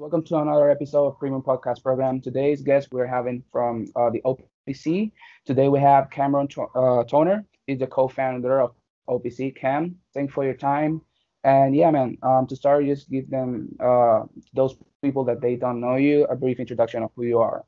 Welcome to another episode of Premium Podcast Program. Today's guest we're having from uh, the OPC. Today we have Cameron uh, Toner. He's the co-founder of OPC. Cam, thanks for your time. And yeah, man, um, to start, just give them uh, those people that they don't know you a brief introduction of who you are.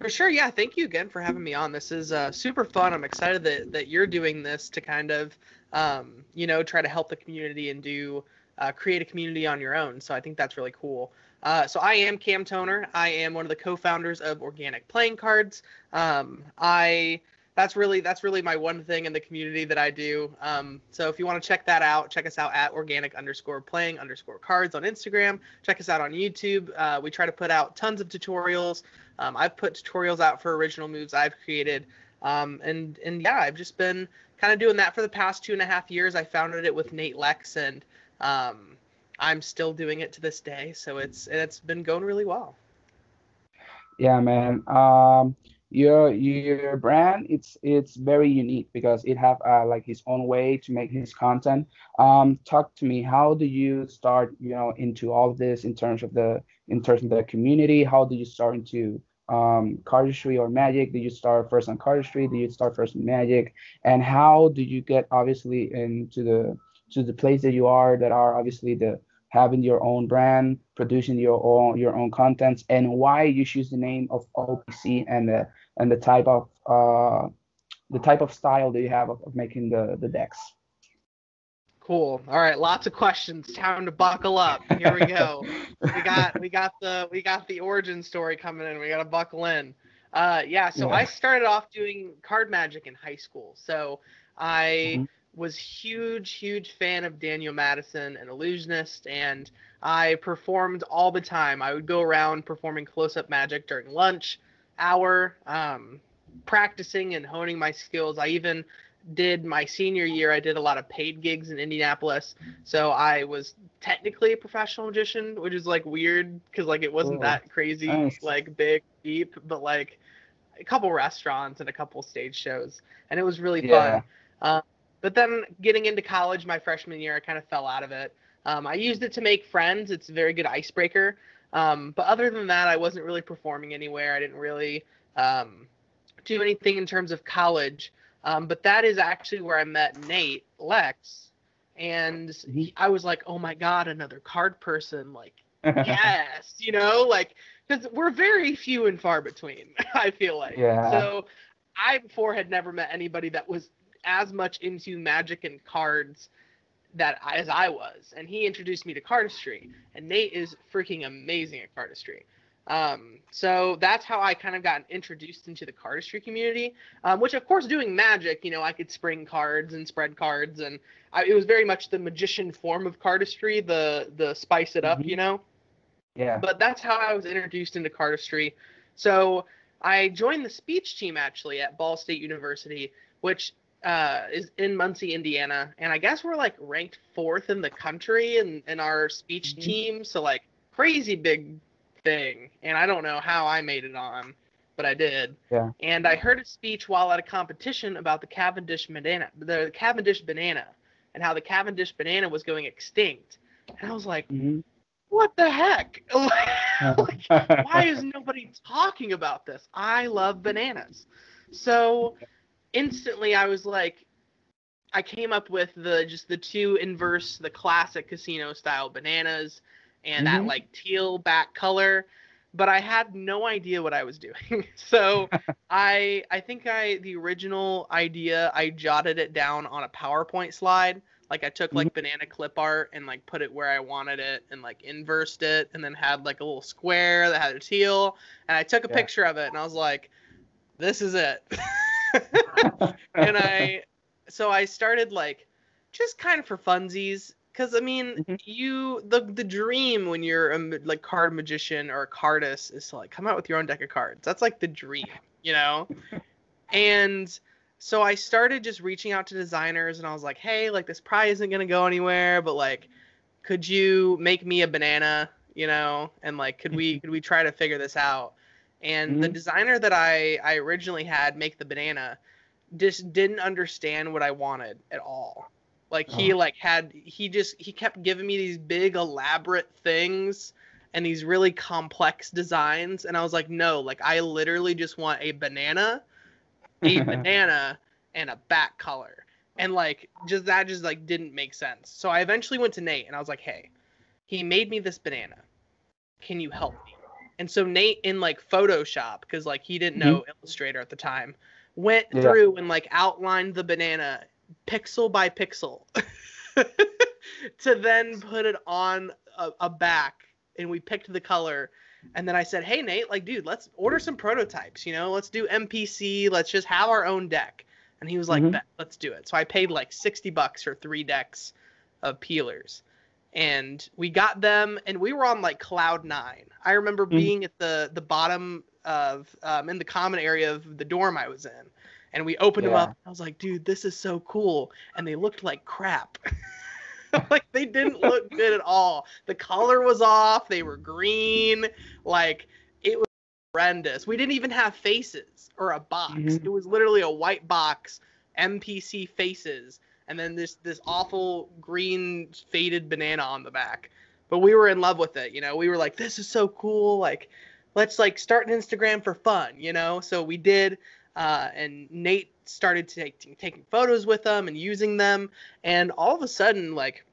For sure, yeah. Thank you again for having me on. This is uh, super fun. I'm excited that that you're doing this to kind of, um, you know, try to help the community and do uh, create a community on your own. So I think that's really cool. Uh, so I am Cam Toner. I am one of the co-founders of Organic Playing Cards. Um, I that's really that's really my one thing in the community that I do. Um, so if you want to check that out, check us out at organic underscore playing underscore cards on Instagram. Check us out on YouTube. Uh, we try to put out tons of tutorials. Um, I've put tutorials out for original moves I've created. Um, and and yeah, I've just been kind of doing that for the past two and a half years. I founded it with Nate Lex, and um, I'm still doing it to this day. So it's it's been going really well. Yeah, man. Um, your your brand it's it's very unique because it have uh, like his own way to make his content. Um, talk to me. How do you start? You know, into all of this in terms of the in terms of the community. How do you start into um, cardistry or magic? Did you start first on cardistry? Did you start first in magic? And how do you get obviously into the to the place that you are that are obviously the having your own brand, producing your own your own contents, and why you choose the name of OPC and the and the type of uh, the type of style that you have of, of making the the decks. Cool. All right, lots of questions. Time to buckle up. Here we go. we got we got the we got the origin story coming in. We got to buckle in. Uh, yeah. So yeah. I started off doing card magic in high school. So I mm-hmm. Was huge, huge fan of Daniel Madison, an illusionist, and I performed all the time. I would go around performing close-up magic during lunch hour, um, practicing and honing my skills. I even did my senior year, I did a lot of paid gigs in Indianapolis. So I was technically a professional magician, which is like weird because like it wasn't that crazy, nice. like big, deep, but like a couple restaurants and a couple stage shows, and it was really yeah. fun. Uh, but then getting into college, my freshman year, I kind of fell out of it. Um, I used it to make friends. It's a very good icebreaker. Um, but other than that, I wasn't really performing anywhere. I didn't really um, do anything in terms of college. Um, but that is actually where I met Nate Lex, and he, I was like, oh my god, another card person! Like, yes, you know, like because we're very few and far between. I feel like. Yeah. So I before had never met anybody that was as much into magic and cards that as I was, and he introduced me to cardistry. And Nate is freaking amazing at cardistry. Um, so that's how I kind of got introduced into the cardistry community, um, which of course doing magic, you know, I could spring cards and spread cards and I, it was very much the magician form of cardistry, the, the spice it up, mm-hmm. you know? Yeah. But that's how I was introduced into cardistry. So I joined the speech team actually at Ball State University, which uh, is in Muncie, Indiana, and I guess we're like ranked fourth in the country in, in our speech mm-hmm. team. So like crazy big thing, and I don't know how I made it on, but I did. Yeah. And I heard a speech while at a competition about the Cavendish banana, the Cavendish banana, and how the Cavendish banana was going extinct. And I was like, mm-hmm. what the heck? like, why is nobody talking about this? I love bananas. So instantly I was like, I came up with the just the two inverse, the classic casino style bananas and mm-hmm. that like teal back color but I had no idea what I was doing. so I I think I the original idea I jotted it down on a PowerPoint slide. Like I took like mm-hmm. banana clip art and like put it where I wanted it and like inversed it and then had like a little square that had a teal and I took a yeah. picture of it and I was like, this is it. and I so I started like just kind of for funsies because I mean, mm-hmm. you the the dream when you're a like card magician or a cardist is to like come out with your own deck of cards. That's like the dream, you know. and so I started just reaching out to designers, and I was like, hey, like this probably isn't gonna go anywhere, but like, could you make me a banana, you know? And like, could we could we try to figure this out? And mm-hmm. the designer that I I originally had make the banana just didn't understand what I wanted at all like he oh. like had he just he kept giving me these big elaborate things and these really complex designs. And I was like, no, like I literally just want a banana, a banana, and a back color. And like just that just like didn't make sense. So I eventually went to Nate and I was like, hey, he made me this banana. Can you help me? And so Nate in like Photoshop, because like he didn't know mm-hmm. Illustrator at the time, went yeah. through and like outlined the banana pixel by pixel to then put it on a, a back and we picked the color and then I said, "Hey Nate, like dude, let's order some prototypes, you know? Let's do MPC, let's just have our own deck." And he was like, mm-hmm. "Let's do it." So I paid like 60 bucks for 3 decks of peelers. And we got them and we were on like cloud 9. I remember mm-hmm. being at the the bottom of um, in the common area of the dorm I was in. And we opened yeah. them up. I was like, "Dude, this is so cool." And they looked like crap. like they didn't look good at all. The color was off. They were green. Like it was horrendous. We didn't even have faces or a box. Mm-hmm. It was literally a white box, MPC faces, and then this this awful green faded banana on the back. But we were in love with it. You know, we were like, this is so cool. Like, let's like start an Instagram for fun. You know, so we did. Uh, and Nate started take, taking photos with them and using them, and all of a sudden, like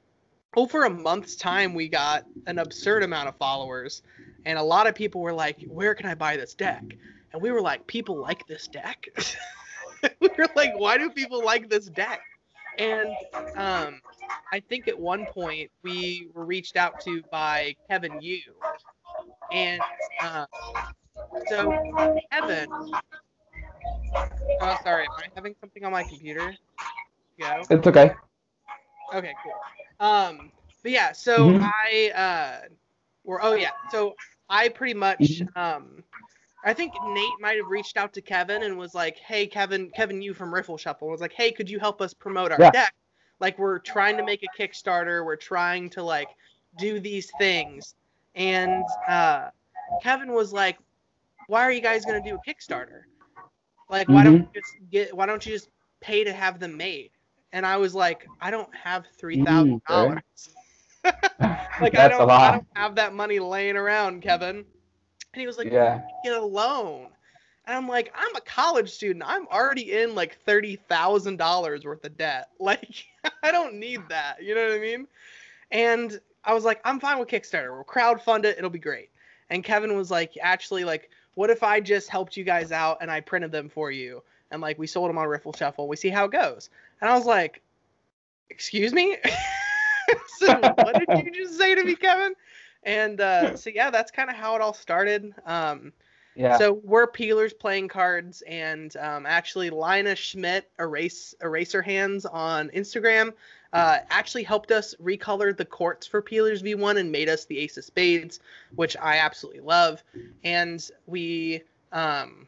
over a month's time, we got an absurd amount of followers, and a lot of people were like, "Where can I buy this deck?" And we were like, "People like this deck." we were like, "Why do people like this deck?" And um, I think at one point we were reached out to by Kevin Yu, and uh, so Kevin Oh, sorry. Am I having something on my computer? Go. It's okay. Okay, cool. Um, but yeah, so mm-hmm. I uh, were oh yeah, so I pretty much mm-hmm. um, I think Nate might have reached out to Kevin and was like, hey Kevin, Kevin, you from Riffle Shuffle was like, hey, could you help us promote our yeah. deck? Like we're trying to make a Kickstarter, we're trying to like do these things, and uh, Kevin was like, why are you guys gonna do a Kickstarter? Like, why mm-hmm. don't you just get? Why don't you just pay to have them made? And I was like, I don't have three thousand dollars. like I don't, I don't have that money laying around, Kevin. And he was like, Yeah, get a loan. And I'm like, I'm a college student. I'm already in like thirty thousand dollars worth of debt. Like, I don't need that. You know what I mean? And I was like, I'm fine with Kickstarter. We'll crowd fund it. It'll be great. And Kevin was like, actually, like, what if I just helped you guys out and I printed them for you and like we sold them on Riffle Shuffle? We see how it goes. And I was like, excuse me. so what did you just say to me, Kevin? And uh, so yeah, that's kind of how it all started. Um, yeah. So we're peelers playing cards, and um, actually Lina Schmidt erase eraser hands on Instagram uh, actually helped us recolor the courts for Peelers V1 and made us the Ace of Spades, which I absolutely love. And we, um,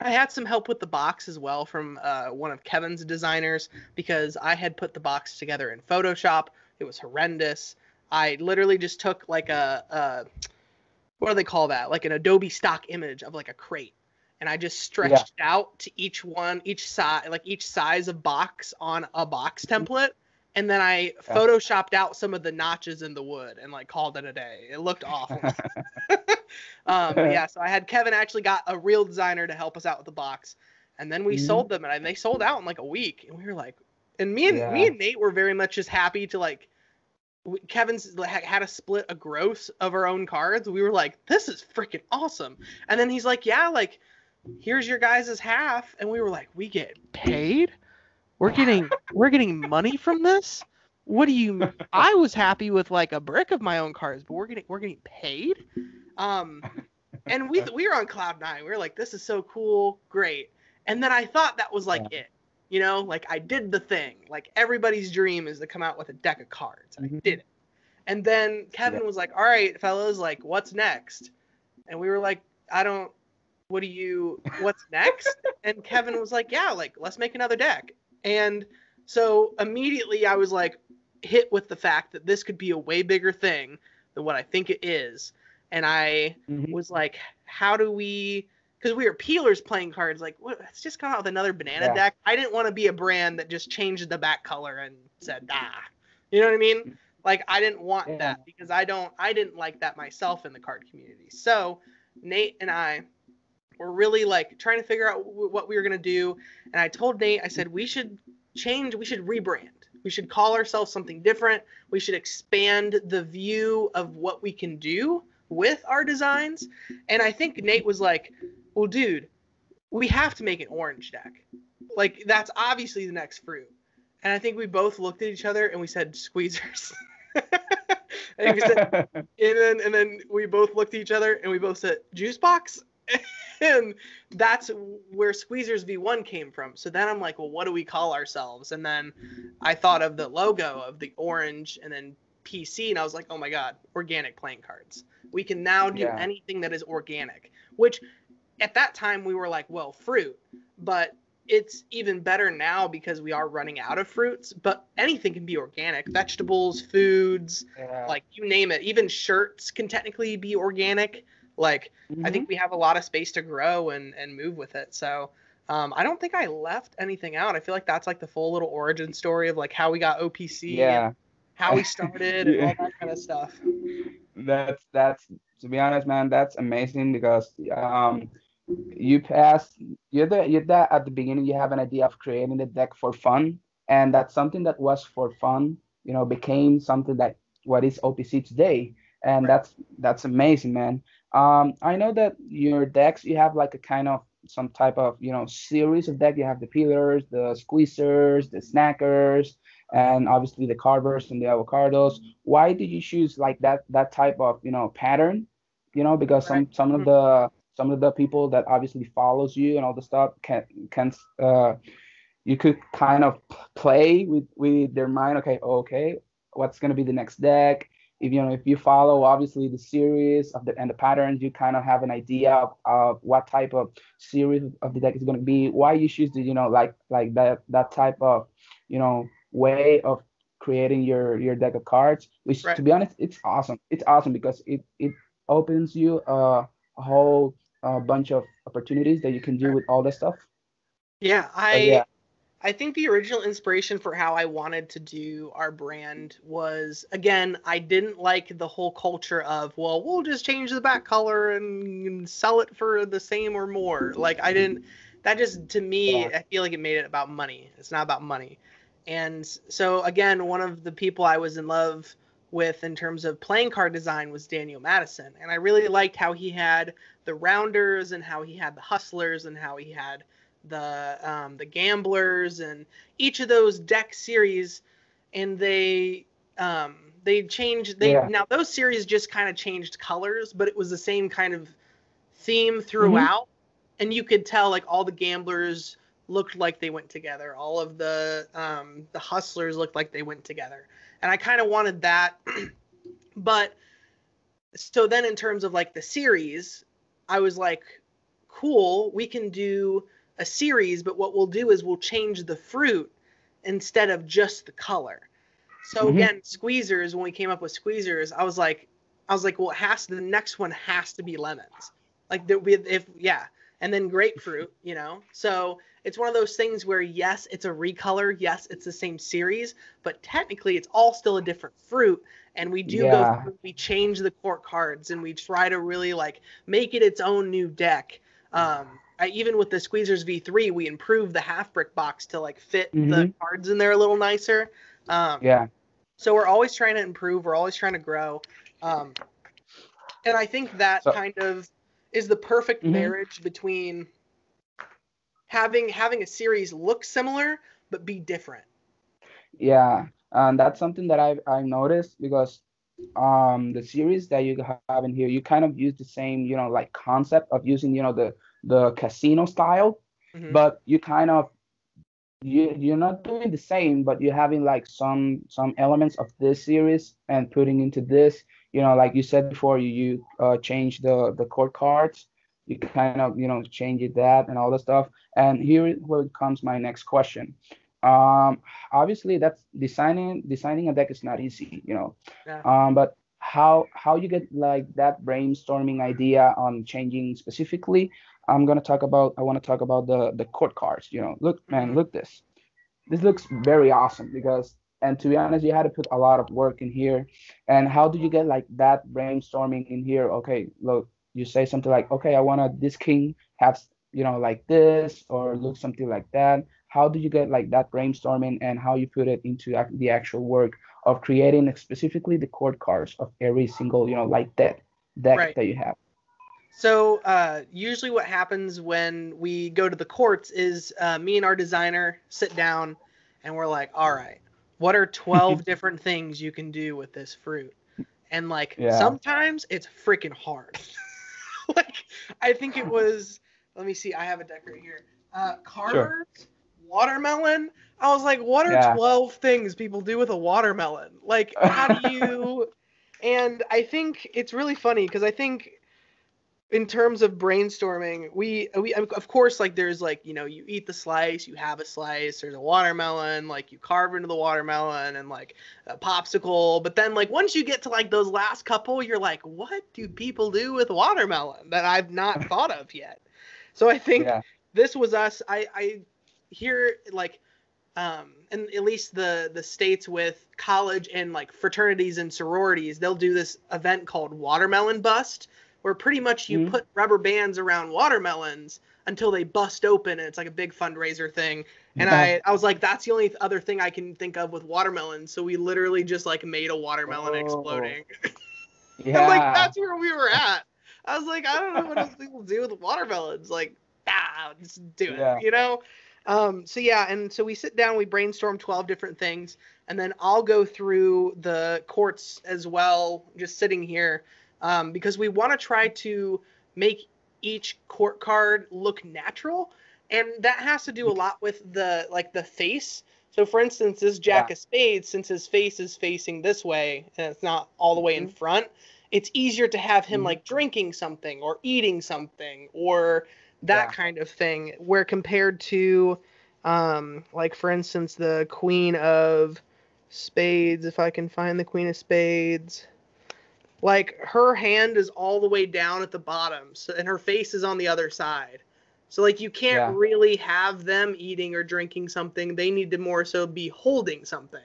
I had some help with the box as well from uh, one of Kevin's designers because I had put the box together in Photoshop. It was horrendous. I literally just took like a, a what do they call that? Like an Adobe stock image of like a crate and I just stretched yeah. out to each one, each size, like each size of box on a box template, and then I yeah. photoshopped out some of the notches in the wood and like called it a day. It looked awful. um, yeah, so I had Kevin actually got a real designer to help us out with the box, and then we mm-hmm. sold them, and they sold out in like a week, and we were like, and me and yeah. me and Nate were very much just happy to like. Kevin's had a split a gross of our own cards. We were like, "This is freaking awesome!" And then he's like, "Yeah, like, here's your guys' half," and we were like, "We get paid." We're getting we're getting money from this. What do you? I was happy with like a brick of my own cards, but we're getting we're getting paid. Um, and we we were on cloud nine. We were like, this is so cool, great. And then I thought that was like yeah. it. You know, like I did the thing. Like everybody's dream is to come out with a deck of cards. Mm-hmm. I did it. And then Kevin yeah. was like, "All right, fellas, like what's next?" And we were like, "I don't. What do you? What's next?" and Kevin was like, "Yeah, like let's make another deck." And so immediately I was like hit with the fact that this could be a way bigger thing than what I think it is. And I mm-hmm. was like, how do we because we were peelers playing cards like what, let's just come out with another banana yeah. deck. I didn't want to be a brand that just changed the back color and said ah. You know what I mean? Like I didn't want yeah. that because I don't I didn't like that myself in the card community. So Nate and I were really like trying to figure out w- what we were gonna do, and I told Nate I said we should change, we should rebrand. We should call ourselves something different. We should expand the view of what we can do with our designs. And I think Nate was like, "Well, dude, we have to make an orange deck. Like that's obviously the next fruit." And I think we both looked at each other and we said, "Squeezers." and, said, and then and then we both looked at each other and we both said, "Juice box." and that's where Squeezers V1 came from. So then I'm like, well, what do we call ourselves? And then I thought of the logo of the orange and then PC, and I was like, oh my god, organic playing cards. We can now do yeah. anything that is organic, which at that time we were like, well, fruit, but it's even better now because we are running out of fruits, but anything can be organic. Vegetables, foods, yeah. like you name it. Even shirts can technically be organic. Like mm-hmm. I think mm-hmm. we have a lot of space to grow and and move with it. So um, I don't think I left anything out. I feel like that's like the full little origin story of like how we got OPC, yeah, how we started, and all that kind of stuff. That's that's to be honest, man, that's amazing because um, you passed you're the you're that at the beginning you have an idea of creating the deck for fun, and that's something that was for fun, you know, became something that what is OPC today, and that's that's amazing, man. Um, I know that your decks, you have like a kind of some type of, you know, series of deck. You have the peelers, the squeezers, the snackers, and obviously the carvers and the avocados. Why did you choose like that that type of, you know, pattern? You know, because some some of the some of the people that obviously follows you and all the stuff can can uh you could kind of play with with their mind okay okay what's going to be the next deck if you know if you follow obviously the series of the and the patterns you kind of have an idea of, of what type of series of the deck is going to be why you choose to you know like like that that type of you know way of creating your your deck of cards which right. to be honest it's awesome it's awesome because it it opens you a, a whole uh, bunch of opportunities that you can do with all this stuff yeah i yeah. I think the original inspiration for how I wanted to do our brand was again, I didn't like the whole culture of, well, we'll just change the back color and sell it for the same or more. Like I didn't that just to me, yeah. I feel like it made it about money. It's not about money. And so again, one of the people I was in love with in terms of playing card design was Daniel Madison. And I really liked how he had the rounders and how he had the hustlers and how he had the um, the gamblers and each of those deck series and they um, they changed they yeah. now those series just kind of changed colors but it was the same kind of theme throughout mm-hmm. and you could tell like all the gamblers looked like they went together all of the um, the hustlers looked like they went together and i kind of wanted that but so then in terms of like the series i was like cool we can do a series, but what we'll do is we'll change the fruit instead of just the color. So mm-hmm. again, squeezers, when we came up with squeezers, I was like, I was like, well, it has to, the next one has to be lemons. Like that be if yeah, and then grapefruit, you know. So it's one of those things where yes, it's a recolor, yes, it's the same series, but technically it's all still a different fruit. And we do yeah. go through, we change the court cards and we try to really like make it its own new deck. Um, I, even with the Squeezers V3, we improved the half brick box to like fit mm-hmm. the cards in there a little nicer. Um, yeah. So we're always trying to improve. We're always trying to grow. Um, and I think that so, kind of is the perfect mm-hmm. marriage between having having a series look similar but be different. Yeah, and that's something that I've I've noticed because um the series that you have in here, you kind of use the same you know like concept of using you know the the casino style, mm-hmm. but you kind of you you're not doing the same, but you're having like some some elements of this series and putting into this. You know, like you said before, you you uh, change the the court cards. You kind of you know change it that and all the stuff. And here where comes my next question. Um, obviously that's designing designing a deck is not easy, you know. Yeah. Um, but how how you get like that brainstorming idea on changing specifically I'm gonna talk about I want to talk about the the court cards. You know, look, man, mm-hmm. look this. This looks very awesome because and to be honest, you had to put a lot of work in here. And how do you get like that brainstorming in here? Okay, look, you say something like, okay, I want this king have you know like this or look something like that. How do you get like that brainstorming and how you put it into the actual work of creating specifically the court cards of every single you know like that deck right. that you have? So uh, usually, what happens when we go to the courts is uh, me and our designer sit down, and we're like, "All right, what are 12 different things you can do with this fruit?" And like yeah. sometimes it's freaking hard. like I think it was. Let me see. I have a deck right here. Uh, Carvers sure. watermelon. I was like, "What are yeah. 12 things people do with a watermelon?" Like, how do you? and I think it's really funny because I think in terms of brainstorming, we we of course like there's like you know you eat the slice, you have a slice. There's a watermelon, like you carve into the watermelon and like a popsicle. But then like once you get to like those last couple, you're like, what do people do with watermelon that I've not thought of yet? So I think yeah. this was us. I I hear like um and at least the the states with college and like fraternities and sororities, they'll do this event called Watermelon Bust where pretty much you mm-hmm. put rubber bands around watermelons until they bust open and it's like a big fundraiser thing. And. I, I was like, that's the only other thing I can think of with watermelons. So we literally just like made a watermelon oh. exploding. Yeah. like, that's where we were at. I was like, I don't know what else people do with watermelons. Like, ah, just do it, yeah. you know? Um, so yeah, and so we sit down, we brainstorm 12 different things, and then I'll go through the courts as well, just sitting here um, because we want to try to make each court card look natural, and that has to do a lot with the like the face. So, for instance, this Jack yeah. of Spades, since his face is facing this way and it's not all the way in mm-hmm. front, it's easier to have him mm-hmm. like drinking something or eating something or that yeah. kind of thing. Where compared to, um, like for instance, the Queen of Spades, if I can find the Queen of Spades like her hand is all the way down at the bottom so, and her face is on the other side so like you can't yeah. really have them eating or drinking something they need to more so be holding something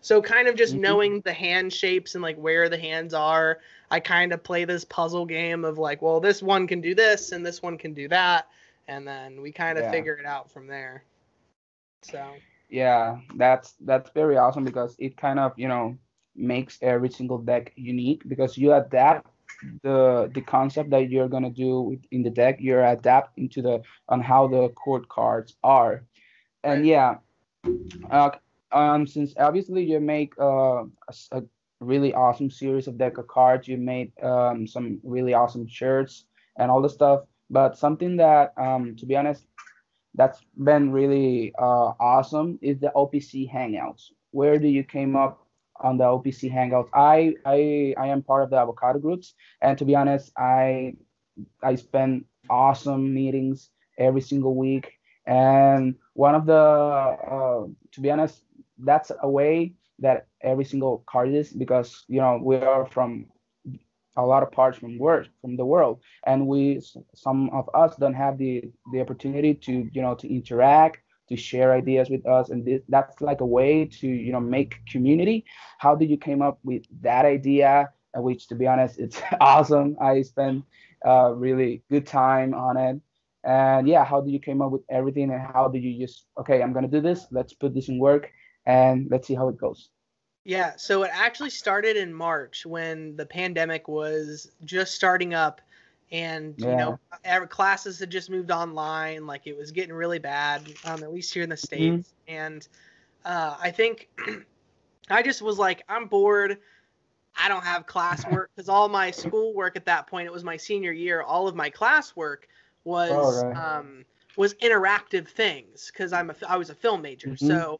so kind of just mm-hmm. knowing the hand shapes and like where the hands are i kind of play this puzzle game of like well this one can do this and this one can do that and then we kind of yeah. figure it out from there so yeah that's that's very awesome because it kind of you know makes every single deck unique because you adapt the the concept that you're gonna do in the deck. You're adapting to the on how the court cards are, and yeah, uh, um, since obviously you make uh, a, a really awesome series of deck of cards, you made um some really awesome shirts and all the stuff. But something that um to be honest, that's been really uh awesome is the OPC Hangouts. Where do you came up on the OPC Hangouts. I I I am part of the avocado groups, and to be honest, I I spend awesome meetings every single week. And one of the uh, to be honest, that's a way that every single card is because you know we are from a lot of parts from world from the world and we some of us don't have the the opportunity to you know to interact to share ideas with us and this, that's like a way to you know make community. How did you came up with that idea? Uh, which to be honest it's awesome. I spent a really good time on it. And yeah how did you came up with everything and how did you just okay i'm gonna do this let's put this in work and let's see how it goes. Yeah so it actually started in march when the pandemic was just starting up and yeah. you know classes had just moved online like it was getting really bad um, at least here in the mm-hmm. states mm-hmm. and uh, i think i just was like i'm bored i don't have classwork because all my schoolwork at that point it was my senior year all of my classwork was oh, right. um, was interactive things because i'm a i was a film major mm-hmm. so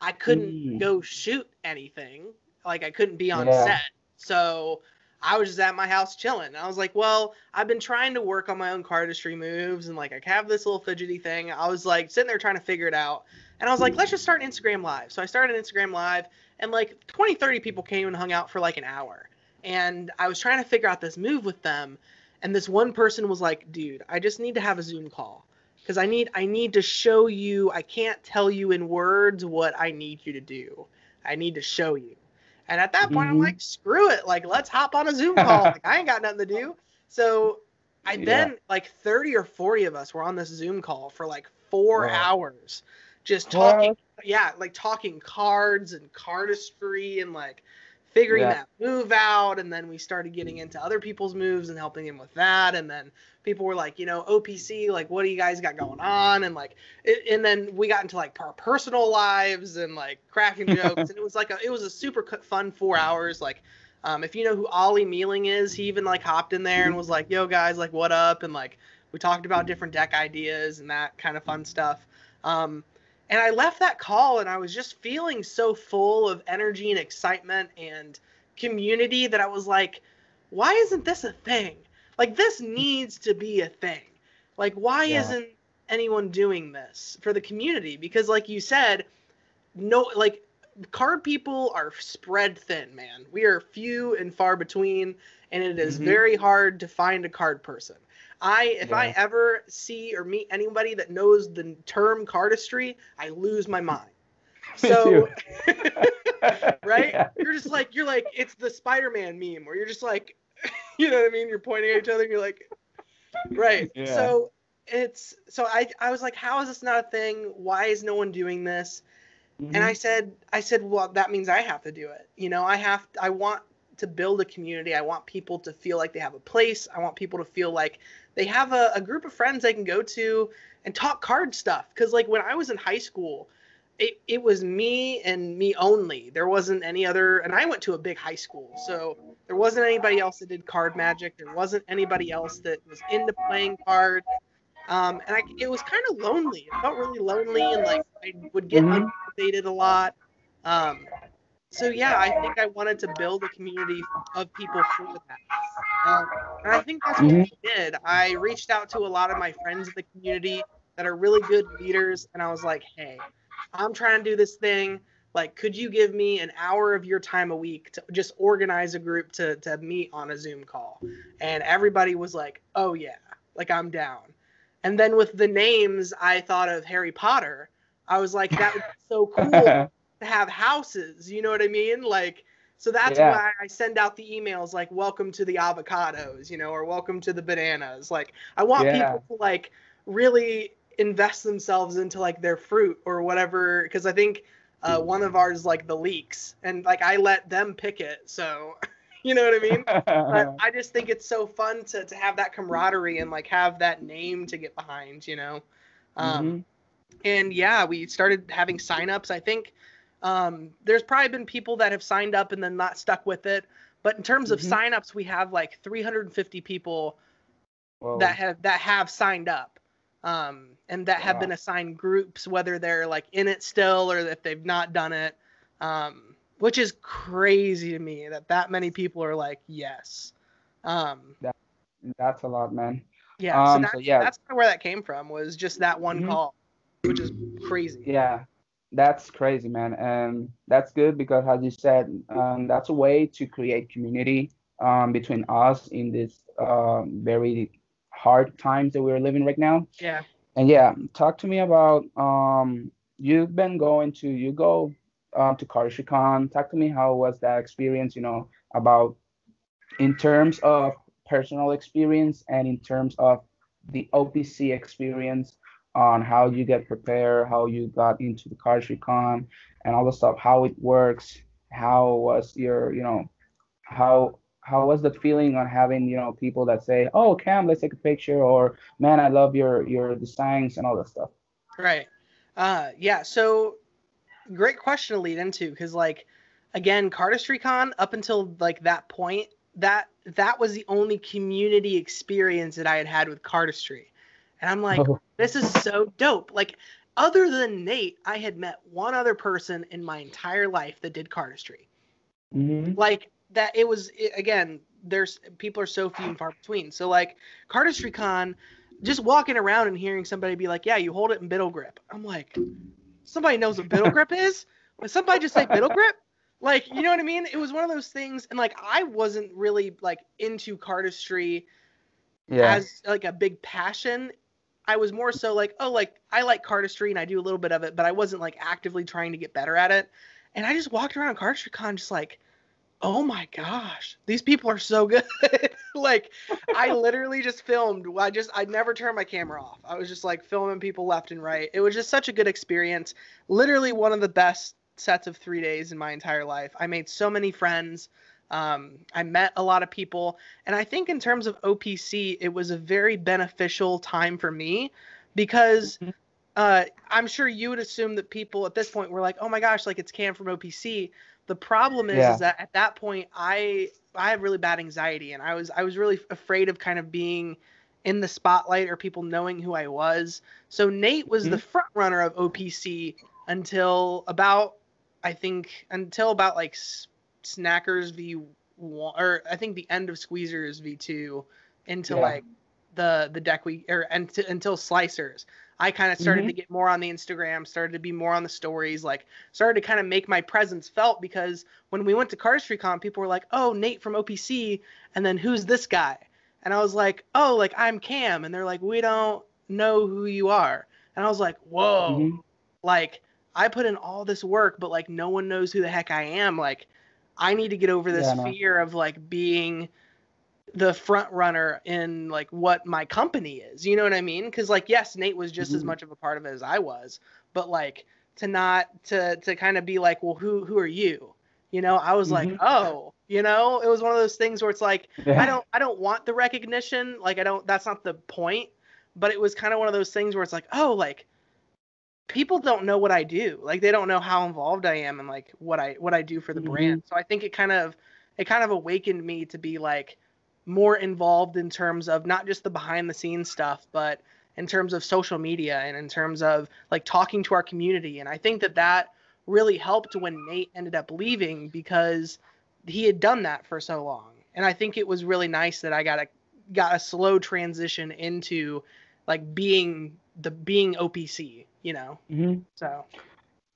i couldn't mm. go shoot anything like i couldn't be on yeah. set so I was just at my house chilling. I was like, well, I've been trying to work on my own cardistry moves and like I have this little fidgety thing. I was like sitting there trying to figure it out. And I was like, let's just start an Instagram Live. So I started an Instagram Live and like 20, 30 people came and hung out for like an hour. And I was trying to figure out this move with them. And this one person was like, dude, I just need to have a Zoom call. Because I need I need to show you, I can't tell you in words what I need you to do. I need to show you. And at that point, mm-hmm. I'm like, screw it. Like, let's hop on a Zoom call. like, I ain't got nothing to do. So I yeah. then like 30 or 40 of us were on this Zoom call for like four wow. hours, just talking. Yeah, like talking cards and cardistry and like figuring yeah. that move out. And then we started getting into other people's moves and helping him with that. And then people were like, you know, OPC, like, what do you guys got going on? And like, it, and then we got into like our personal lives and like cracking jokes. and it was like a, it was a super fun four hours. Like, um, if you know who Ollie Mealing is, he even like hopped in there and was like, yo guys, like, what up? And like, we talked about different deck ideas and that kind of fun stuff. Um, and I left that call and I was just feeling so full of energy and excitement and community that I was like, why isn't this a thing? Like, this needs to be a thing. Like, why yeah. isn't anyone doing this for the community? Because, like you said, no, like, card people are spread thin, man. We are few and far between, and it is mm-hmm. very hard to find a card person. I if yeah. I ever see or meet anybody that knows the term cardistry, I lose my mind. So right? Yeah. You're just like you're like it's the Spider-Man meme where you're just like you know what I mean? You're pointing at each other and you're like right. Yeah. So it's so I I was like how is this not a thing? Why is no one doing this? Mm-hmm. And I said I said well that means I have to do it. You know, I have I want to build a community. I want people to feel like they have a place. I want people to feel like they have a, a group of friends they can go to and talk card stuff. Because like when I was in high school, it, it was me and me only. There wasn't any other, and I went to a big high school, so there wasn't anybody else that did card magic. There wasn't anybody else that was into playing cards. Um, and I, it was kind of lonely. It felt really lonely, and like I would get mm a lot. Um, so yeah, I think I wanted to build a community of people for that. Um, and I think that's what mm-hmm. we did. I reached out to a lot of my friends in the community that are really good leaders, and I was like, hey, I'm trying to do this thing. Like, could you give me an hour of your time a week to just organize a group to, to meet on a Zoom call? And everybody was like, oh, yeah, like I'm down. And then with the names, I thought of Harry Potter. I was like, that would be so cool to have houses. You know what I mean? Like, so that's yeah. why I send out the emails like, welcome to the avocados, you know, or welcome to the bananas. Like, I want yeah. people to like really invest themselves into like their fruit or whatever. Cause I think uh, one of ours like the leeks and like I let them pick it. So, you know what I mean? but I just think it's so fun to, to have that camaraderie and like have that name to get behind, you know? Um, mm-hmm. And yeah, we started having signups. I think um, there's probably been people that have signed up and then not stuck with it. But in terms of mm-hmm. signups, we have like 350 people Whoa. that have that have signed up, um, and that have been assigned groups, whether they're like in it still or if they've not done it, um, which is crazy to me that that many people are like yes. Um, that, that's a lot, man. Yeah, um, so, that's, so yeah, that's where that came from was just that one mm-hmm. call, which is crazy. Yeah, that's crazy, man, and that's good because, as you said, um, that's a way to create community um, between us in this uh, very hard times that we're living right now. Yeah. And yeah, talk to me about um, you've been going to you go uh, to CardistryCon. Talk to me how was that experience? You know about in terms of personal experience and in terms of the OPC experience on how you get prepared, how you got into the CardistryCon, and all the stuff, how it works, how was your, you know, how how was the feeling on having you know people that say, "Oh, Cam, let's take a picture," or "Man, I love your your designs and all that stuff." Right. Uh, yeah. So, great question to lead into because, like, again, CardistryCon up until like that point, that that was the only community experience that I had had with cardistry. And I'm like, oh. this is so dope. Like, other than Nate, I had met one other person in my entire life that did cardistry. Mm-hmm. Like that, it was it, again. There's people are so few and far between. So like CardistryCon, just walking around and hearing somebody be like, "Yeah, you hold it in biddle grip." I'm like, somebody knows what biddle grip is? Would somebody just say biddle grip? Like, you know what I mean? It was one of those things, and like I wasn't really like into cardistry yeah. as like a big passion I was more so like, oh, like I like cardistry and I do a little bit of it, but I wasn't like actively trying to get better at it. and I just walked around CardistryCon just like, oh my gosh, these people are so good. like I literally just filmed. I just I never turned my camera off. I was just like filming people left and right. It was just such a good experience. Literally one of the best sets of three days in my entire life. I made so many friends. Um, I met a lot of people, and I think in terms of OPC, it was a very beneficial time for me because mm-hmm. uh, I'm sure you would assume that people at this point were like, "Oh my gosh, like it's Cam from OPC." The problem is, yeah. is that at that point, I I have really bad anxiety, and I was I was really afraid of kind of being in the spotlight or people knowing who I was. So Nate was mm-hmm. the front runner of OPC until about I think until about like Snackers v one, or I think the end of Squeezers v two, into yeah. like the the deck we or until, until Slicers. I kind of started mm-hmm. to get more on the Instagram, started to be more on the stories, like started to kind of make my presence felt because when we went to CardistryCon, people were like, "Oh, Nate from OPC," and then who's this guy? And I was like, "Oh, like I'm Cam," and they're like, "We don't know who you are," and I was like, "Whoa!" Mm-hmm. Like I put in all this work, but like no one knows who the heck I am. Like I need to get over this yeah, fear of like being the front runner in like what my company is. You know what I mean? Because like yes, Nate was just mm-hmm. as much of a part of it as I was, but like to not to to kind of be like, well, who who are you? You know, I was mm-hmm. like, oh, you know, it was one of those things where it's like yeah. I don't I don't want the recognition. Like I don't. That's not the point. But it was kind of one of those things where it's like, oh, like people don't know what I do. Like they don't know how involved I am and like what I what I do for the mm-hmm. brand. So I think it kind of it kind of awakened me to be like more involved in terms of not just the behind the scenes stuff, but in terms of social media and in terms of like talking to our community. And I think that that really helped when Nate ended up leaving because he had done that for so long. And I think it was really nice that I got a got a slow transition into like being the being OPC, you know. Mm-hmm. So.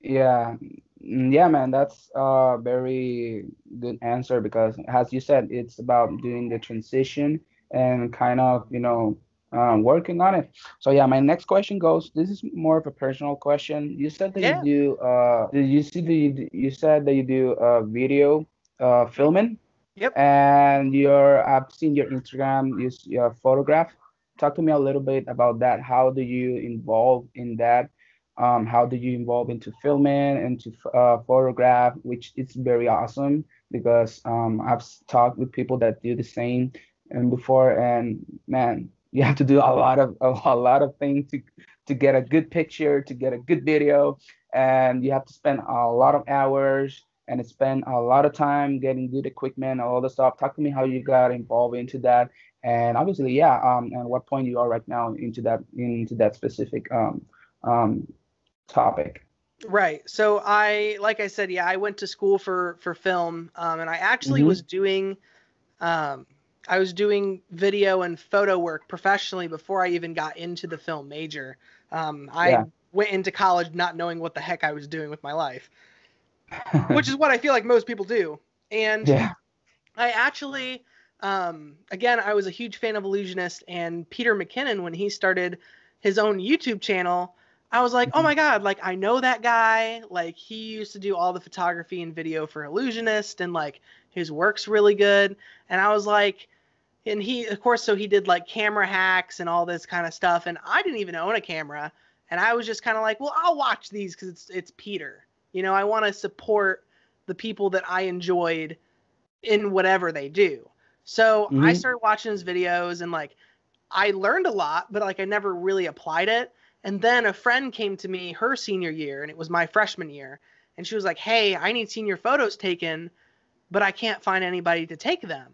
Yeah, mm, yeah, man, that's a very good answer because, as you said, it's about doing the transition and kind of, you know, um, working on it. So yeah, my next question goes. This is more of a personal question. You said that yeah. you do. Uh, did you see the? You said that you do uh, video uh, filming. Yep. And your, I've seen your Instagram. You, your photograph talk to me a little bit about that. How do you involve in that? Um, how do you involve into filming and to uh, photograph, which is very awesome because um, I've talked with people that do the same and before, and man, you have to do a lot of a, a lot of things to to get a good picture, to get a good video, and you have to spend a lot of hours and spend a lot of time getting good equipment, all the stuff. Talk to me how you got involved into that and obviously yeah um and what point you are right now into that into that specific um um topic right so i like i said yeah i went to school for for film um and i actually mm-hmm. was doing um i was doing video and photo work professionally before i even got into the film major um i yeah. went into college not knowing what the heck i was doing with my life which is what i feel like most people do and yeah. i actually um, again, I was a huge fan of Ellusionist and Peter McKinnon when he started his own YouTube channel. I was like, oh mm-hmm. oh my god, like I know that guy. Like he used to do all the photography and video for Ellusionist, and like his work's really good. And I was like, and he, of course, so he did like camera hacks and all this kind of stuff. And I didn't even own a camera, and I was just kind of like, well, I'll watch these because it's it's Peter. You know, I want to support the people that I enjoyed in whatever they do. So mm-hmm. I started watching his videos and like I learned a lot, but like I never really applied it. And then a friend came to me her senior year, and it was my freshman year, and she was like, "Hey, I need senior photos taken, but I can't find anybody to take them."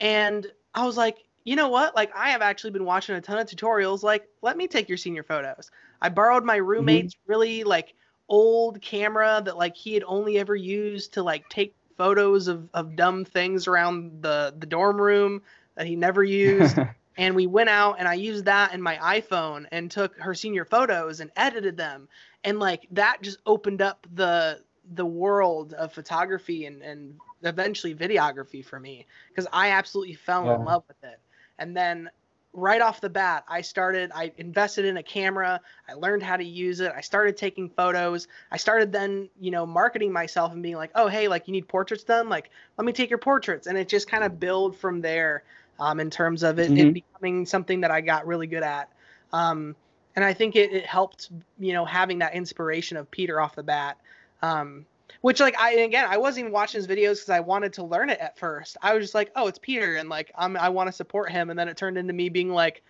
And I was like, "You know what? Like I have actually been watching a ton of tutorials. Like, let me take your senior photos." I borrowed my mm-hmm. roommate's mm-hmm. really like old camera that like he had only ever used to like take photos of, of dumb things around the, the dorm room that he never used. and we went out and I used that in my iPhone and took her senior photos and edited them. And like that just opened up the the world of photography and, and eventually videography for me because I absolutely fell yeah. in love with it. And then right off the bat, I started, I invested in a camera. I learned how to use it. I started taking photos. I started then, you know, marketing myself and being like, oh, hey, like you need portraits done? Like, let me take your portraits. And it just kind of build from there um, in terms of it, mm-hmm. it, becoming something that I got really good at. Um, and I think it, it helped, you know, having that inspiration of Peter off the bat. Um, which like I again I wasn't even watching his videos because I wanted to learn it at first. I was just like, oh, it's Peter, and like I'm I want to support him, and then it turned into me being like,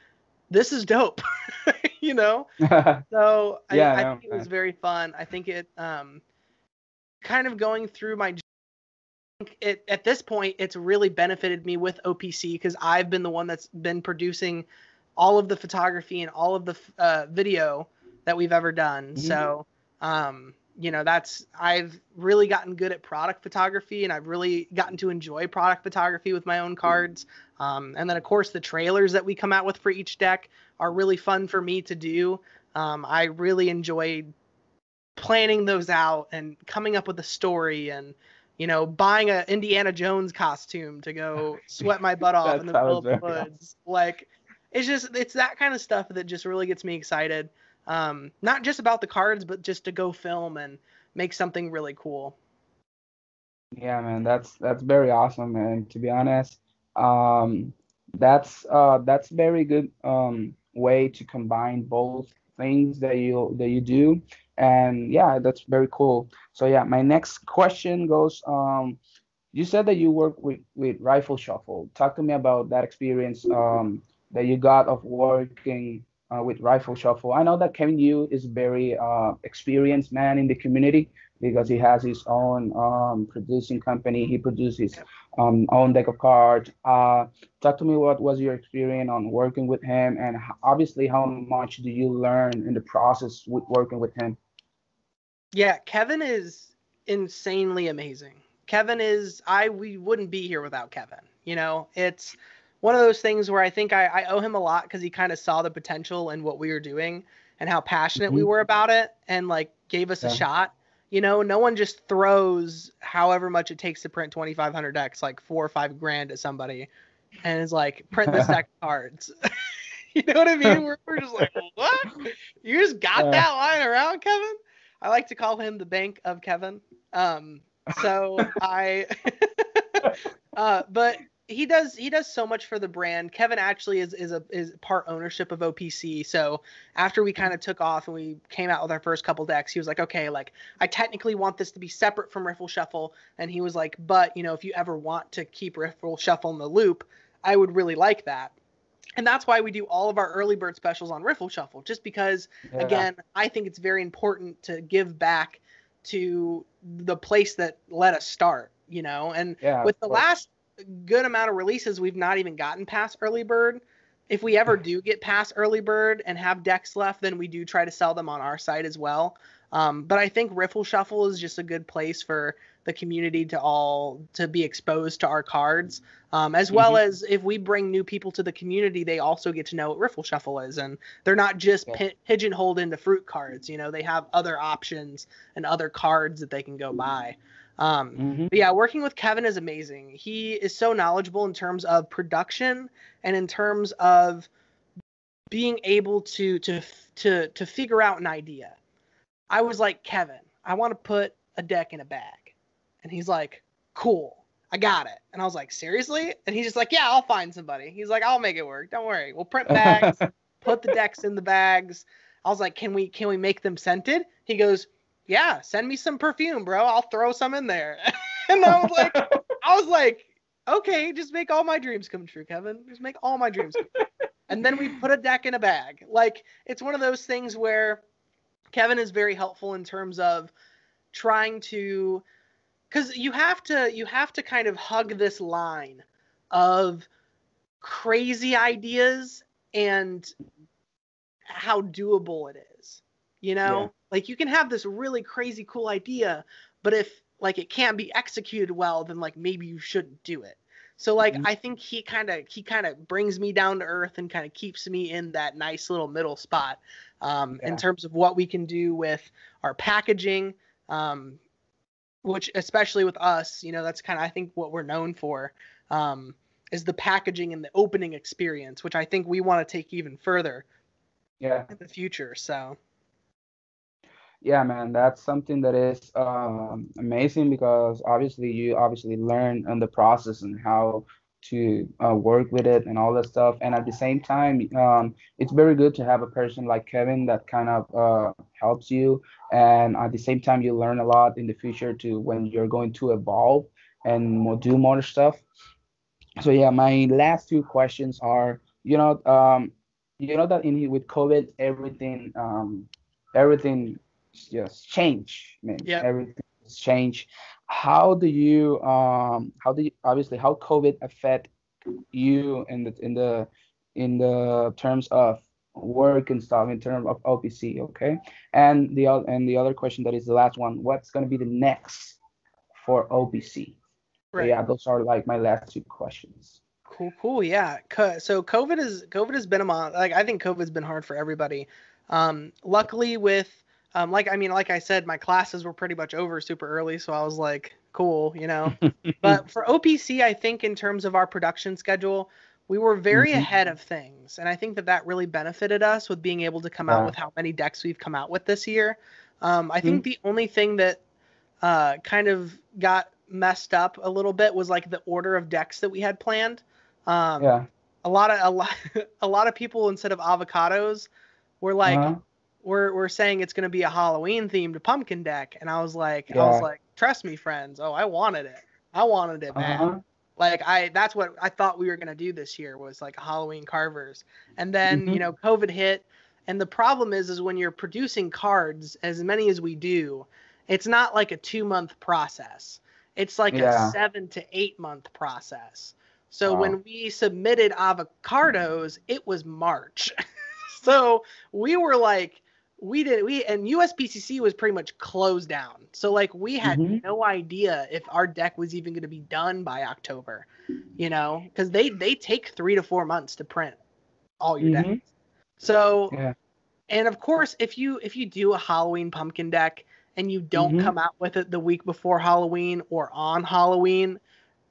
this is dope, you know. so yeah, I, I think it was very fun. I think it um kind of going through my it at this point it's really benefited me with OPC because I've been the one that's been producing all of the photography and all of the uh, video that we've ever done. Mm-hmm. So um you know that's i've really gotten good at product photography and i've really gotten to enjoy product photography with my own cards. Um, and then of course the trailers that we come out with for each deck are really fun for me to do. Um, i really enjoyed planning those out and coming up with a story and you know buying a indiana jones costume to go sweat my butt off in the middle of the woods. like it's just it's that kind of stuff that just really gets me excited um, not just about the cards, but just to go film and make something really cool. Yeah, man, that's that's very awesome, and to be honest, um, that's uh, that's very good um, way to combine both things that you that you do, and yeah, that's very cool. So yeah, my next question goes. Um, you said that you work with with Riffle Shuffle. Talk to me about that experience um, that you got of working uh, with Riffle Shuffle. I know that Kevin Yu is very uh, experienced man in the community because he has his own um, producing company. He produces um, own deck of cards. Uh, talk to me what was your experience on working with him, and obviously how much do you learn in the process with working with him? Yeah, Kevin is insanely amazing. Kevin is I we wouldn't be here without Kevin. You know, it's one of those things where I think I, I owe him a lot because he kind of saw the potential in what we were doing and how passionate mm-hmm. we were about it and like gave us yeah. a shot. You know, no one just throws however much it takes to print 2,500 decks, like four or five grand at somebody, and is like, print this deck cards. you know what I mean? We're, we're just like, what? You just got that line around, Kevin? I like to call him the bank of Kevin. Um, so I, uh, but he does he does so much for the brand. Kevin actually is is a is part ownership of OPC. So after we kind of took off and we came out with our first couple decks, he was like, okay, like I technically want this to be separate from Riffle Shuffle, and he was like, but you know, if you ever want to keep Riffle Shuffle in the loop, I would really like that. And that's why we do all of our early bird specials on Riffle Shuffle, just because yeah. again, I think it's very important to give back to the place that let us start, you know. And yeah, with the last good amount of releases we've not even gotten past early bird. If we ever do get past early bird and have decks left, then we do try to sell them on our site as well. Um, but I think Riffle Shuffle is just a good place for the community to all to be exposed to our cards, um, as well mm-hmm. as if we bring new people to the community, they also get to know what Riffle Shuffle is, and they're not just yeah. pigeonholed into fruit cards. You know, they have other options and other cards that they can go buy. Um, mm-hmm. But yeah, working with Kevin is amazing. He is so knowledgeable in terms of production and in terms of being able to to to to figure out an idea. I was like, Kevin, I want to put a deck in a bag, and he's like, Cool, I got it. And I was like, Seriously? And he's just like, Yeah, I'll find somebody. He's like, I'll make it work. Don't worry. We'll print bags, put the decks in the bags. I was like, Can we can we make them scented? He goes, yeah, send me some perfume, bro. I'll throw some in there. and I was like, I was like, okay, just make all my dreams come true, Kevin. Just make all my dreams. and then we put a deck in a bag. Like it's one of those things where Kevin is very helpful in terms of trying to cuz you have to you have to kind of hug this line of crazy ideas and how doable it is. You know? Like you can have this really crazy cool idea, but if like it can't be executed well, then like maybe you shouldn't do it. So like mm-hmm. I think he kind of he kind of brings me down to earth and kind of keeps me in that nice little middle spot um, yeah. in terms of what we can do with our packaging, um, which especially with us, you know, that's kind of I think what we're known for. Um, is the packaging and the opening experience, which I think we want to take even further. Yeah. In the future, so. Yeah, man, that's something that is um, amazing because obviously you obviously learn on the process and how to uh, work with it and all that stuff. And at the same time, um, it's very good to have a person like Kevin that kind of uh, helps you. And at the same time, you learn a lot in the future to when you're going to evolve and do more stuff. So yeah, my last two questions are, you know, um, you know that in with COVID, everything, um, everything just change. Man, yeah, everything change. How do you um how do you obviously how covid affect you in the in the in the terms of work and stuff in terms of opc okay? And the other and the other question that is the last one what's going to be the next for opc right. So yeah those are like my last two questions. Cool cool yeah. So covid is covid has been a month like i think covid's been hard for everybody. Um luckily with um, like I mean, like I said, my classes were pretty much over super early, so I was like, cool, you know. but for OPC, I think in terms of our production schedule, we were very mm-hmm. ahead of things, and I think that that really benefited us with being able to come out with how many decks we've come out with this year. Um, I think mm-hmm. the only thing that uh, kind of got messed up a little bit was like the order of decks that we had planned. Um, yeah. A lot of a lot a lot of people instead of avocados were like. Uh-huh we're we're saying it's going to be a Halloween themed pumpkin deck, and I was like, yeah. I was like, trust me, friends. Oh, I wanted it. I wanted it, man. Uh-huh. Like I, that's what I thought we were going to do this year was like Halloween carvers, and then mm-hmm. you know COVID hit, and the problem is is when you're producing cards as many as we do, it's not like a two month process. It's like yeah. a seven to eight month process. So wow. when we submitted avocados, it was March. so we were like we did we and USPCC was pretty much closed down. So like we had mm-hmm. no idea if our deck was even going to be done by October, you know, because they they take three to four months to print all your mm-hmm. decks. So yeah. and of course if you if you do a Halloween pumpkin deck and you don't mm-hmm. come out with it the week before Halloween or on Halloween,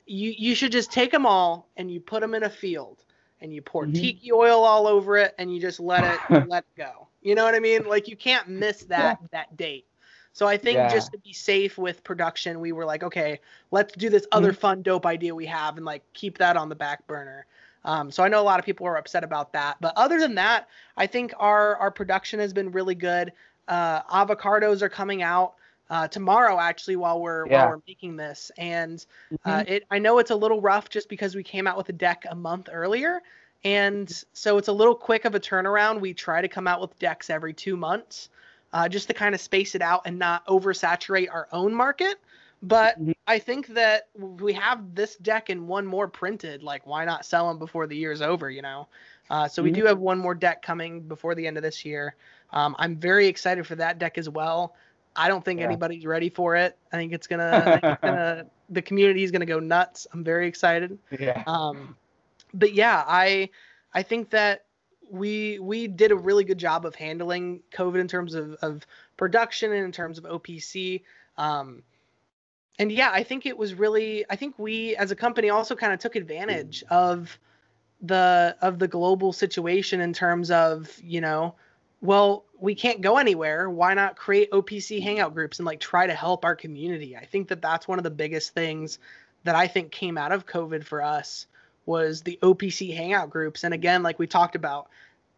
you you should just take them all and you put them in a field and you pour mm-hmm. tiki oil all over it and you just let it let it go you know what I mean? Like you can't miss that yeah. that date. So I think yeah. just to be safe with production, we were like, okay, let's do this other mm-hmm. fun, dope idea we have and like keep that on the back burner. Um, so I know a lot of people are upset about that, but other than that, I think our our production has been really good. Uh, avocados are coming out uh, tomorrow, actually, while we're yeah. while we're making this, and uh, mm-hmm. it I know it's a little rough just because we came out with a deck a month earlier, and so it's a little quick of a turnaround. We try to come out with decks every two months uh, just to kind of space it out and not oversaturate our own market. But mm-hmm. I think that we have this deck and one more printed. Like, why not sell them before the year's over, you know? Uh, so we mm-hmm. do have one more deck coming before the end of this year. Um, I'm very excited for that deck as well. I don't think yeah. anybody's ready for it. I think it's gonna, think it's gonna the community is gonna go nuts. I'm very excited. Yeah. Um, but yeah, I I think that we we did a really good job of handling COVID in terms of, of production and in terms of OPC. Um, and yeah, I think it was really I think we as a company also kind of took advantage of the of the global situation in terms of, you know, well, we can't go anywhere. Why not create OPC hangout groups and like try to help our community? I think that that's one of the biggest things that I think came out of COVID for us was the OPC hangout groups. And again, like we talked about,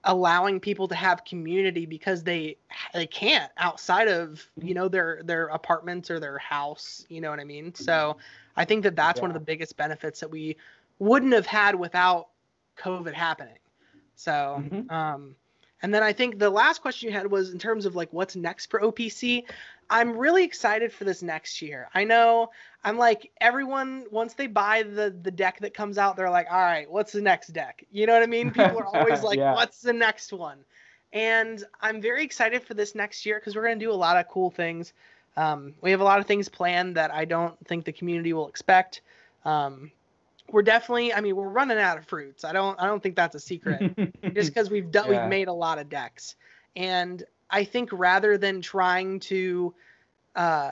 allowing people to have community because they they can't outside of you know their their apartments or their house you know what i mean so i think that that's yeah. one of the biggest benefits that we wouldn't have had without covid happening so mm-hmm. um and then I think the last question you had was in terms of like what's next for OPC. I'm really excited for this next year. I know I'm like everyone once they buy the the deck that comes out, they're like, all right, what's the next deck? You know what I mean? People are always like, yeah. what's the next one? And I'm very excited for this next year because we're gonna do a lot of cool things. Um, we have a lot of things planned that I don't think the community will expect. Um, we're definitely i mean we're running out of fruits. I don't i don't think that's a secret. Just because we've done yeah. we've made a lot of decks. And i think rather than trying to uh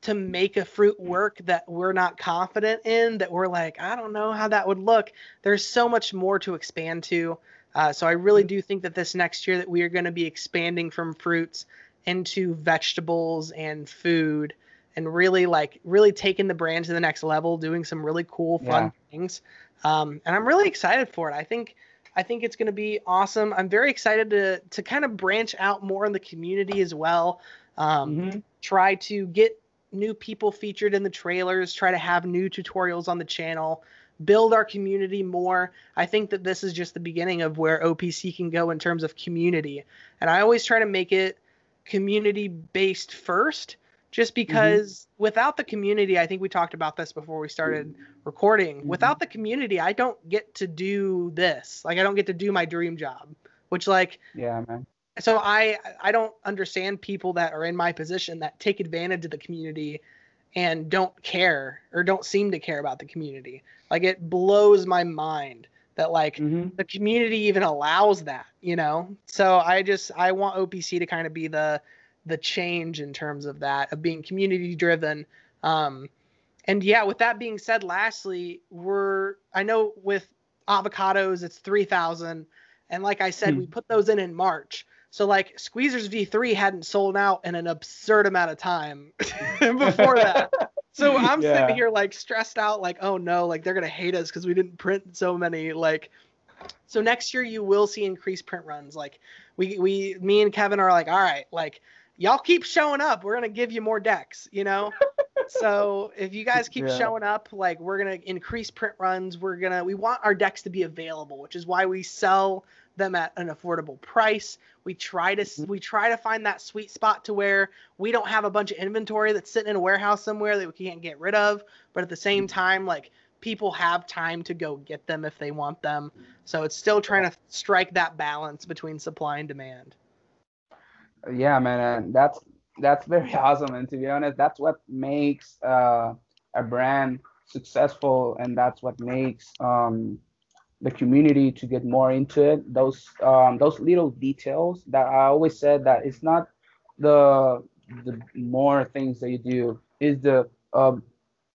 to make a fruit work that we're not confident in that we're like i don't know how that would look there's so much more to expand to. Uh, so i really do think that this next year that we are going to be expanding from fruits into vegetables and food and really like really taking the brand to the next level doing some really cool fun yeah. things um, and i'm really excited for it i think i think it's going to be awesome i'm very excited to to kind of branch out more in the community as well um, mm-hmm. try to get new people featured in the trailers, try to have new tutorials on the channel, build our community more. I think that this is just the beginning of where OPC can go in terms of community. And I always try to make it community based first just mm-hmm. because mm-hmm. without the community, I think we talked about this before we started recording. Mm-hmm. Without the community, I don't get to do this. Like I don't get to do my dream job, which like Yeah, man so I I don't understand people that are in my position that take advantage of the community and don't care or don't seem to care about the community. Like it blows my mind that like mm-hmm. the community even allows that, you know? So I just I want OPC to kind of be the the change in terms of that of being community driven. Um and yeah, with that being said, lastly, we're I know with avocados it's 3000 and like I said, hmm. we put those in in March. So like Squeezers V3 hadn't sold out in an absurd amount of time before that. so I'm yeah. sitting here like stressed out, like, oh no, like they're gonna hate us because we didn't print so many. Like, so next year you will see increased print runs. Like, we we me and Kevin are like, all right, like y'all keep showing up. We're gonna give you more decks, you know. so if you guys keep yeah. showing up, like we're gonna increase print runs. We're gonna we want our decks to be available, which is why we sell them at an affordable price. We try to mm-hmm. we try to find that sweet spot to where we don't have a bunch of inventory that's sitting in a warehouse somewhere that we can't get rid of, but at the same mm-hmm. time like people have time to go get them if they want them. So it's still trying to strike that balance between supply and demand. Yeah, man, that's that's very awesome and to be honest, that's what makes uh, a brand successful and that's what makes um, the community to get more into it. Those um, those little details that I always said that it's not the the more things that you do is the um,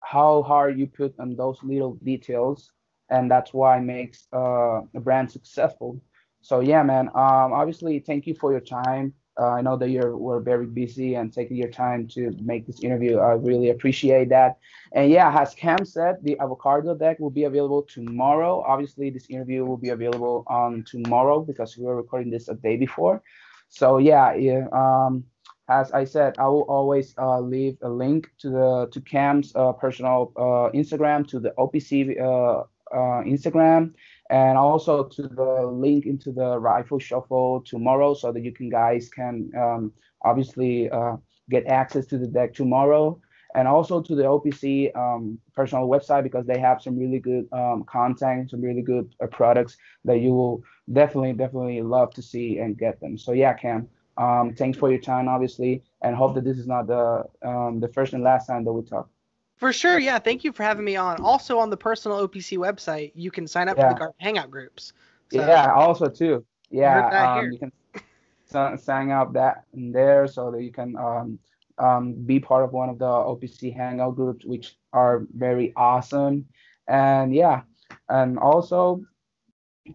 how hard you put on those little details, and that's why makes uh, a brand successful. So yeah, man. Um, obviously, thank you for your time. Uh, I know that you were very busy and taking your time to make this interview. I really appreciate that. And yeah, as Cam said, the avocado deck will be available tomorrow. Obviously, this interview will be available on tomorrow because we were recording this a day before. So yeah, yeah um, as I said, I will always uh, leave a link to the to Cam's uh, personal uh, Instagram, to the OPC uh, uh, Instagram, and also to the link into the Riffle Shuffle tomorrow so that you can guys can um, obviously uh, get access to the deck tomorrow and also to the OPC um, personal website because they have some really good um, content, some really good uh, products that you will definitely, definitely love to see and get them. So yeah, Cam, um, thanks for your time, obviously, and hope that this is not the um, the first and last time that we talk. For sure, yeah. Thank you for having me on. Also, on the personal OPC website, you can sign up yeah. for the Garden Hangout groups. So, yeah, also too. Yeah, um, you can sign up that in there so that you can um, um, be part of one of the OPC Hangout groups, which are very awesome. And yeah, and also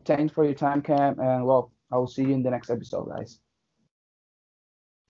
thanks for your time, Cam. And well, I will see you in the next episode, guys.